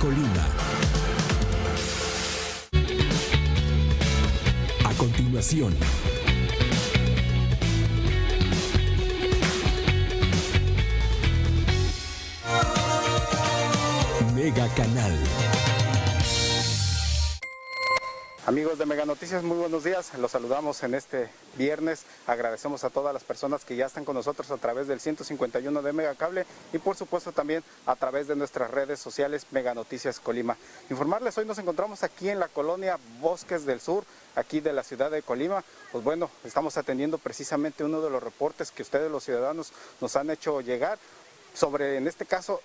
Colima. A continuación. Mega Canal. Amigos de Mega Noticias, muy buenos días. Los saludamos en este viernes. Agradecemos a todas las personas que ya están con nosotros a través del 151 de Mega Cable y por supuesto también a través de nuestras redes sociales Mega Noticias Colima. Informarles, hoy nos encontramos aquí en la colonia Bosques del Sur, aquí de la ciudad de Colima. Pues bueno, estamos atendiendo precisamente uno de los reportes que ustedes los ciudadanos nos han hecho llegar sobre, en este caso,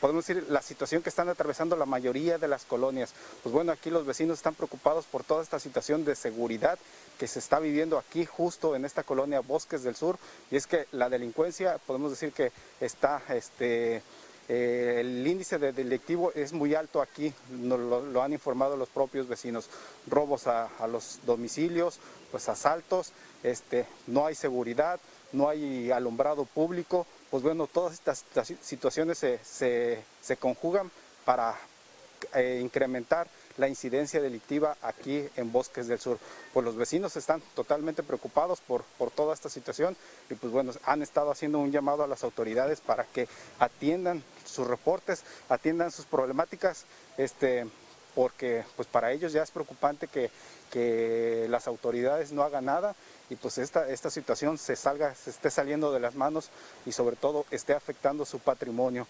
podemos decir, la situación que están atravesando la mayoría de las colonias. Pues bueno, aquí los vecinos están preocupados por toda esta situación de seguridad que se está viviendo aquí justo en esta colonia Bosques del Sur. Y es que la delincuencia, podemos decir que está, este, eh, el índice de delictivo es muy alto aquí, lo han informado los propios vecinos. Robos a, a los domicilios, pues asaltos, este, no hay seguridad, no hay alumbrado público, pues bueno, todas estas, situaciones se, se, se, conjugan para eh, incrementar la incidencia delictiva aquí en Bosques del Sur. Pues los vecinos están totalmente preocupados por, por toda esta situación y pues bueno, han estado haciendo un llamado a las autoridades para que atiendan sus reportes, atiendan sus problemáticas, este, porque pues para ellos ya es preocupante que, que las autoridades no hagan nada y pues esta, esta situación se salga, se esté saliendo de las manos y sobre todo esté afectando su patrimonio.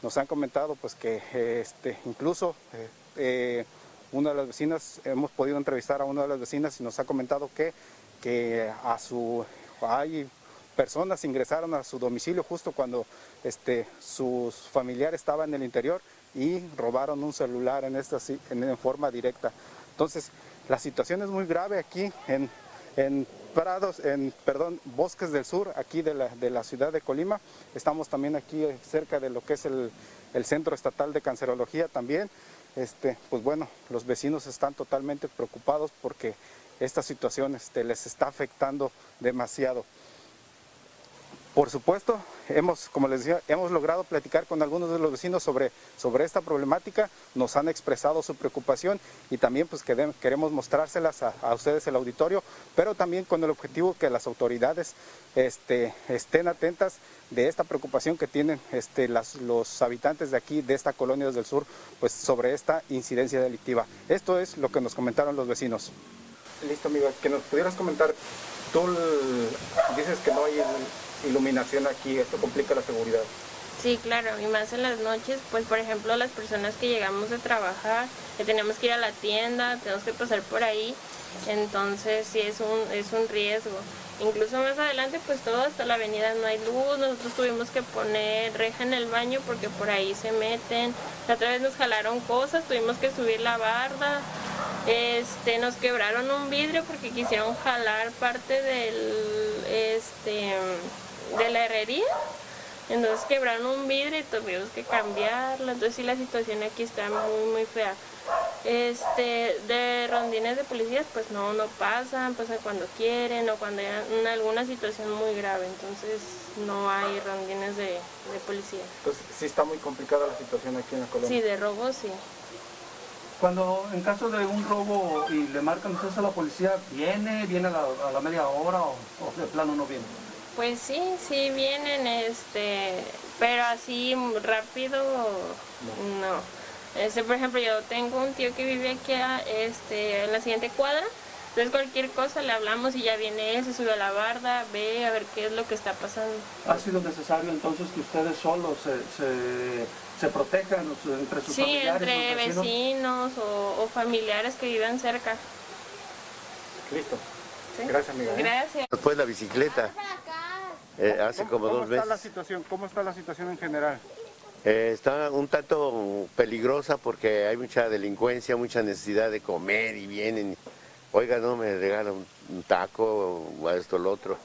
Nos han comentado pues que este, incluso eh, eh, una de las vecinas, hemos podido entrevistar a una de las vecinas y nos ha comentado que, que a su, hay personas ingresaron a su domicilio justo cuando este, sus familiares estaban en el interior y robaron un celular en, esta, en, forma directa. Entonces, la situación es muy grave aquí en, en Prados, en perdón, Bosques del Sur, aquí de la, de la, ciudad de Colima. Estamos también aquí cerca de lo que es el, el Centro Estatal de Cancerología también. Este, pues bueno, los vecinos están totalmente preocupados porque esta situación este, les está afectando demasiado. Por supuesto, hemos, como les decía, hemos logrado platicar con algunos de los vecinos sobre, sobre esta problemática, nos han expresado su preocupación y también pues queremos, mostrárselas a, a, ustedes el auditorio, pero también con el objetivo que las autoridades este, estén atentas de esta preocupación que tienen este, los habitantes de aquí, de esta colonia del sur, pues sobre esta incidencia delictiva. Esto es lo que nos comentaron los vecinos. Listo, amigo, que nos pudieras comentar, tú dices que no hay iluminación aquí, esto complica la seguridad. Sí, claro, y más en las noches, pues por ejemplo las personas que llegamos de trabajar, que tenemos que ir a la tienda, tenemos que pasar por ahí, entonces sí es un, es un riesgo. Incluso más adelante, pues todo hasta la avenida no hay luz, nosotros tuvimos que poner reja en el baño porque por ahí se meten. La otra vez nos jalaron cosas, tuvimos que subir la barda, este, nos quebraron un vidrio porque quisieron jalar parte del, este, de la herrería. Entonces quebraron un vidrio y tuvimos que cambiarlo. Entonces sí la situación aquí está muy muy fea. Este, de rondines de policías pues no, no pasan, pasan cuando quieren o cuando hay una, alguna situación muy grave. Entonces no hay rondines de, de policía. Entonces sí está muy complicada la situación aquí en la colonia. Sí, de robo sí. Cuando en caso de un robo y le marcan ustedes a la policía, ¿viene? ¿Viene a la, a la media hora o, o de plano no viene? Pues sí, sí vienen, este, pero así rápido no. Este, por ejemplo, yo tengo un tío que vive aquí este, en la siguiente cuadra, entonces cualquier cosa le hablamos y ya viene él, se sube a la barda, ve a ver qué es lo que está pasando. ¿Ha sido necesario entonces que ustedes solos se, se, se protejan entre sus sí, familiares? entre vecinos, vecinos o, o familiares que viven cerca. Listo. Gracias, amiga. ¿eh? Gracias. Después la bicicleta, eh, hace como ¿Cómo dos está la meses. situación? ¿Cómo está la situación en general? Eh, está un tanto peligrosa porque hay mucha delincuencia, mucha necesidad de comer y vienen. Oiga, no me regala un, un taco o esto o lo otro.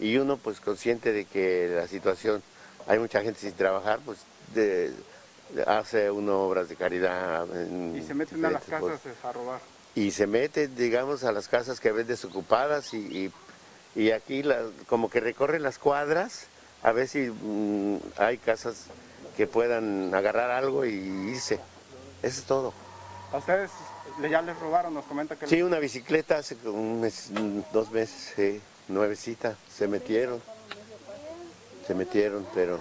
Y uno pues consciente de que la situación, hay mucha gente sin trabajar, pues de- hace uno obras de caridad. Y se meten a las casas cosas. a robar. y se mete, digamos, a las casas que ven desocupadas y, y, y aquí la- como que recorren las cuadras a ver si mm, hay casas que puedan agarrar algo y irse. Eso es todo. ¿A ustedes ya les robaron? Nos comenta que... Sí, una bicicleta hace un mes, mm, dos meses, sí, nuevecita, se metieron. Se metieron, pero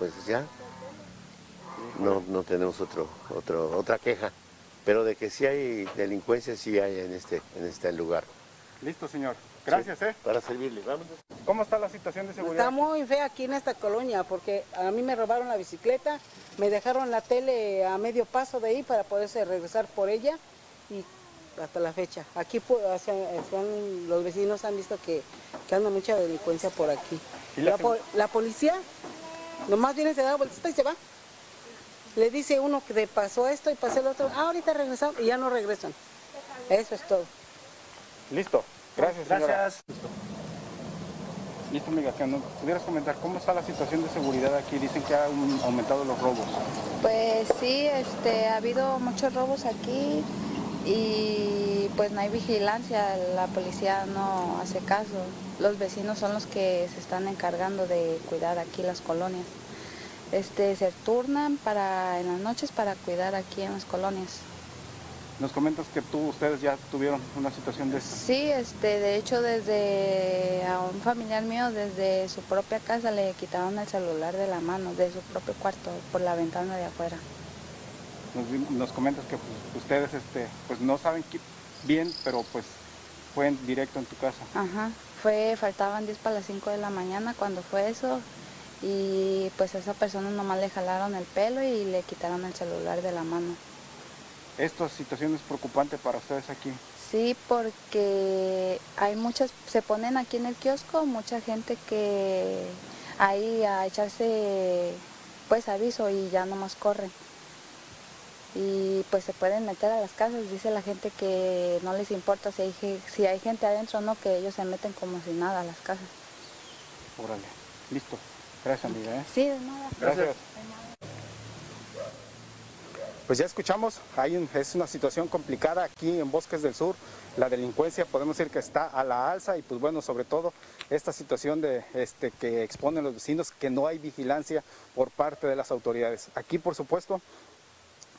pues ya no, no tenemos otro, otro, otra queja. Pero de que sí hay delincuencia, sí hay en este, en este lugar. Listo, señor. Gracias, ¿eh? Para servirle, vámonos. ¿Cómo está la situación de seguridad? Está muy fea aquí en esta colonia porque a mí me robaron la bicicleta, me dejaron la tele a medio paso de ahí para poderse regresar por ella y hasta la fecha. Aquí o sea, los vecinos han visto que, que anda mucha delincuencia por aquí. ¿Y la La, po- la policía nomás viene, se da vueltita y se va. Le dice uno que le pasó esto y pasó el otro, ah, ahorita regresamos y ya no regresan. Eso es todo. Listo. Gracias, señora. Gracias. Listo, amiga, que nos pudieras comentar cómo está la situación de seguridad aquí. Dicen que han aumentado los robos. Pues sí, este, ha habido muchos robos aquí y pues no hay vigilancia, la policía no hace caso. Los vecinos son los que se están encargando de cuidar aquí las colonias. Este, se turnan para en las noches para cuidar aquí en las colonias. Nos comentas que tú, ustedes ya tuvieron una situación de esta. Sí, este, de hecho desde a un familiar mío desde su propia casa le quitaron el celular de la mano, de su propio cuarto, por la ventana de afuera. Nos, comentas que pues, ustedes este, pues no saben qué- bien, pero pues fue en directo en tu casa. Ajá, fue, faltaban 10 para las 5 de la mañana cuando fue eso y pues a esa persona nomás le jalaron el pelo y le quitaron el celular de la mano. Esta situación es preocupante para ustedes aquí. Sí, porque hay muchas, se ponen aquí en el kiosco mucha gente que ahí a echarse pues aviso y ya nomás corren. Y pues se pueden meter a las casas, dice la gente que no les importa si hay, si hay gente adentro o no, que ellos se meten como si nada a las casas. Órale. Listo. Gracias, amiga. ¿eh? Sí, de nada. Gracias. Pues ya escuchamos, hay un- es una situación complicada aquí en Bosques del Sur. La delincuencia podemos decir que está a la alza y pues bueno, sobre todo esta situación de este que exponen los vecinos que no hay vigilancia por parte de las autoridades. Aquí por supuesto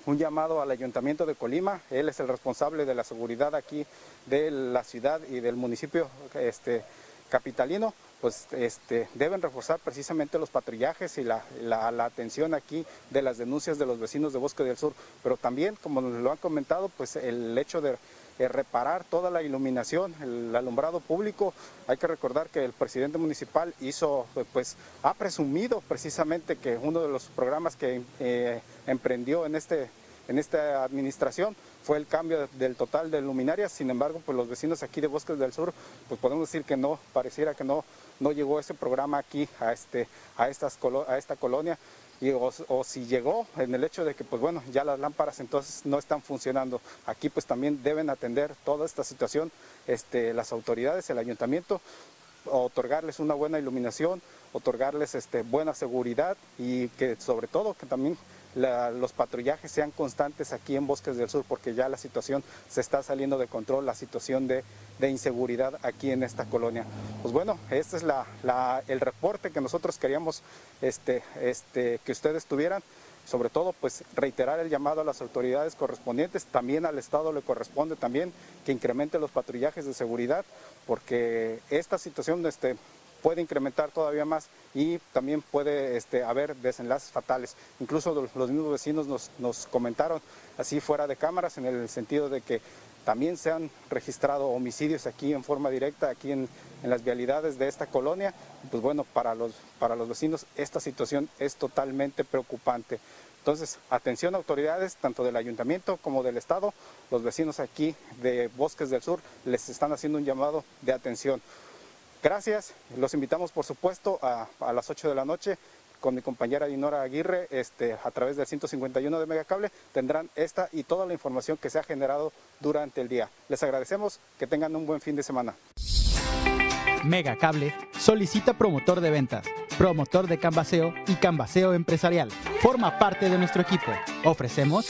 un llamado al Ayuntamiento de Colima, él es el responsable de la seguridad aquí de la ciudad y del municipio este, capitalino, pues este, deben reforzar precisamente los patrullajes y la, la- atención aquí de las denuncias de los vecinos de Bosque del Sur, pero también, como nos lo han comentado, pues el hecho de eh, reparar toda la iluminación, el alumbrado público. Hay que recordar que el presidente municipal hizo, pues, ha presumido precisamente que uno de los programas que eh, emprendió en este en esta administración fue el cambio del total de luminarias, sin embargo, pues los vecinos aquí de Bosques del Sur, pues podemos decir que no, pareciera que no, no llegó ese programa aquí a, este, a, estas, a esta colonia, y, o, o si llegó en el hecho de que, pues bueno, ya las lámparas entonces no están funcionando. Aquí pues también deben atender toda esta situación este, las autoridades, el ayuntamiento, otorgarles una buena iluminación, otorgarles este, buena seguridad y que sobre todo que también los patrullajes sean constantes aquí en Bosques del Sur porque ya la situación se está saliendo de control, la situación de, inseguridad aquí en esta colonia. Pues bueno, este es el reporte que nosotros queríamos este, este, que ustedes tuvieran sobre todo pues reiterar el llamado a las autoridades correspondientes, también al Estado le corresponde también que incremente los patrullajes de seguridad, porque esta situación este, puede incrementar todavía más y también puede este, haber desenlaces fatales. Incluso los mismos vecinos nos, nos comentaron así fuera de cámaras en el sentido de que también se han registrado homicidios aquí en forma directa, aquí en, en las vialidades de esta colonia. Pues bueno, para los, para los vecinos esta situación es totalmente preocupante. Entonces, atención autoridades, tanto del ayuntamiento como del estado, los vecinos aquí de Bosques del Sur les están haciendo un llamado de atención. Gracias, los invitamos por supuesto a, a las 8 de la noche con mi compañera Dinora Aguirre este, a través del 151 de Megacable tendrán esta y toda la información que se ha generado durante el día. Les agradecemos, que tengan un buen fin de semana. Megacable solicita promotor de ventas, promotor de canvaseo y canvaseo empresarial. Forma parte de nuestro equipo. Ofrecemos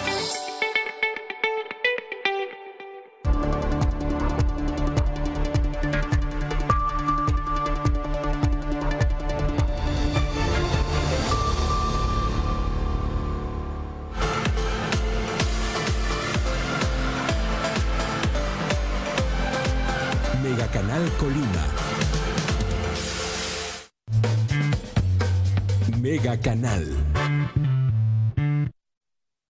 Colima. Mega Canal.